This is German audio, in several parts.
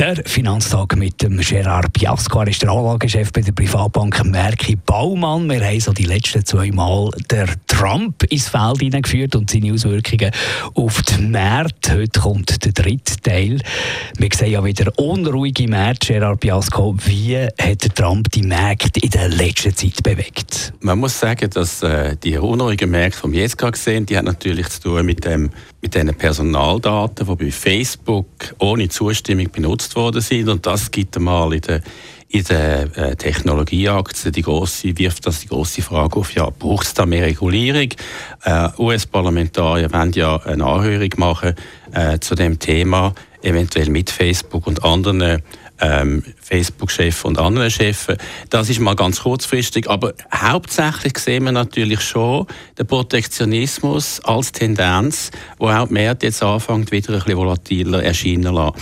der Finanztag mit dem Gerard Piasco. Er ist der Anlagechef bei der Privatbank Merki Baumann. Wir haben so die letzten zwei Mal der Trump ins Feld hineingeführt und seine Auswirkungen auf den Markt. Heute kommt der dritte Teil. Wir sehen ja wieder unruhige Märkte. Gerard Piasco, wie hat der Trump die Märkte in der letzten Zeit bewegt? Man muss sagen, dass äh, die unruhigen Märkte, die wir jetzt gerade sehen, die haben natürlich zu tun mit, dem, mit den Personaldaten, die bei Facebook ohne Zustimmung benutzt genutzt worden sind. Und das gibt einmal in der, in der äh, Technologieaktien die große, wirft das die große Frage auf, ja, braucht es da mehr Regulierung? Äh, US-Parlamentarier wollen ja eine Anhörung machen äh, zu dem Thema, eventuell mit Facebook und anderen ähm, Facebook-Chefs und anderen Chefs. Das ist mal ganz kurzfristig, aber hauptsächlich sehen wir natürlich schon den Protektionismus als Tendenz, wo auch die Märkte jetzt anfängt, wieder ein bisschen volatiler erscheinen lassen.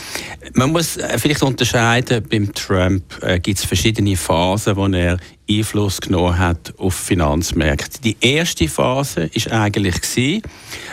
Man muss äh, vielleicht unterscheiden, beim Trump äh, gibt es verschiedene Phasen, wo er Einfluss genommen hat auf Finanzmärkte. Die erste Phase ist eigentlich gewesen,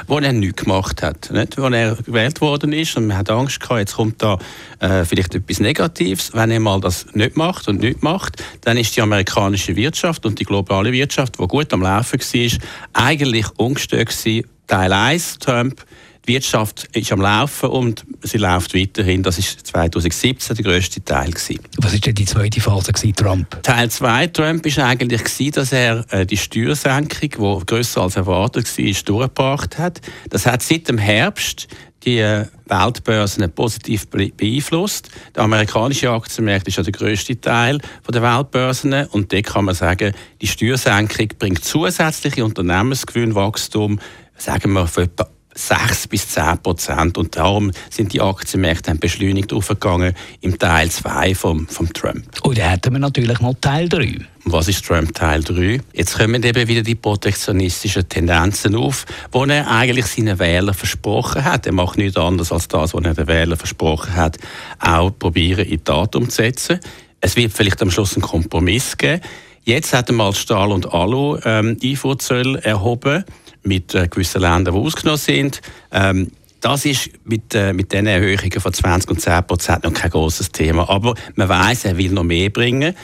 wo er nichts gemacht hat, nicht? wo er gewählt worden ist und man hat Angst gehabt, jetzt kommt da äh, vielleicht etwas Negatives. Wenn er mal das nicht macht und nicht macht, dann ist die amerikanische Wirtschaft und die globale Wirtschaft, die gut am Laufen war, eigentlich ungestört gewesen. Teil 1, Trump, die Wirtschaft ist am Laufen und sie läuft weiterhin. Das ist 2017 der grösste Teil. Gewesen. Was war denn die zweite Phase, gewesen, Trump? Teil 2 Trump war eigentlich, gewesen, dass er äh, die Steuersenkung, die grösser als erwartet war, durchgebracht hat. Das hat seit dem Herbst die äh, Weltbörsen positiv beeinflusst. Der amerikanische Aktienmarkt ist ja der grösste Teil der Weltbörsen und da kann man sagen, die Steuersenkung bringt zusätzliche Unternehmensgewinnwachstum, sagen wir, von etwa 6 bis 10 Prozent. Und darum sind die Aktienmärkte beschleunigt aufgegangen im Teil 2 vom, vom Trump. Und dann hätten wir natürlich noch Teil 3. Was ist Trump Teil 3? Jetzt kommen eben wieder die protektionistischen Tendenzen auf, die er eigentlich seinen Wählern versprochen hat. Er macht nichts anderes als das, was er den Wählern versprochen hat, auch probieren in Tat umzusetzen. Es wird vielleicht am Schluss einen Kompromiss geben. Jetzt hat er mal Stahl und Alu ähm, Einfuhrzölle erhoben mit äh, gewissen Ländern, die ausgenommen sind. Ähm, das ist mit, äh, mit diesen Erhöhungen von 20 und 10 Prozent noch kein großes Thema. Aber man weiß, er will noch mehr bringen.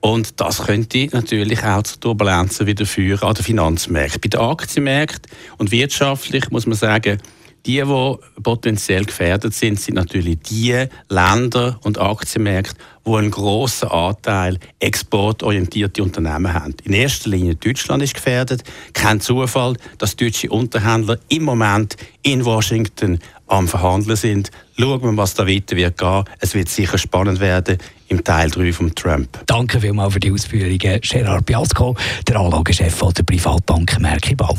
Und das könnte natürlich auch zu Turbulenzen wieder führen an den Finanzmärkten. Bei den Aktienmärkten und wirtschaftlich muss man sagen, die, die potenziell gefährdet sind, sind natürlich die Länder und Aktienmärkte, die einen grossen Anteil exportorientierte Unternehmen haben. In erster Linie Deutschland ist gefährdet. Kein Zufall, dass deutsche Unterhändler im Moment in Washington am Verhandeln sind. Schauen wir, was da weiter wird gehen. Es wird sicher spannend werden im Teil 3 von Trump. Danke vielmals für die Ausführungen, Gerard Piasco, der Anlagechef der Privatbank Merki Baum.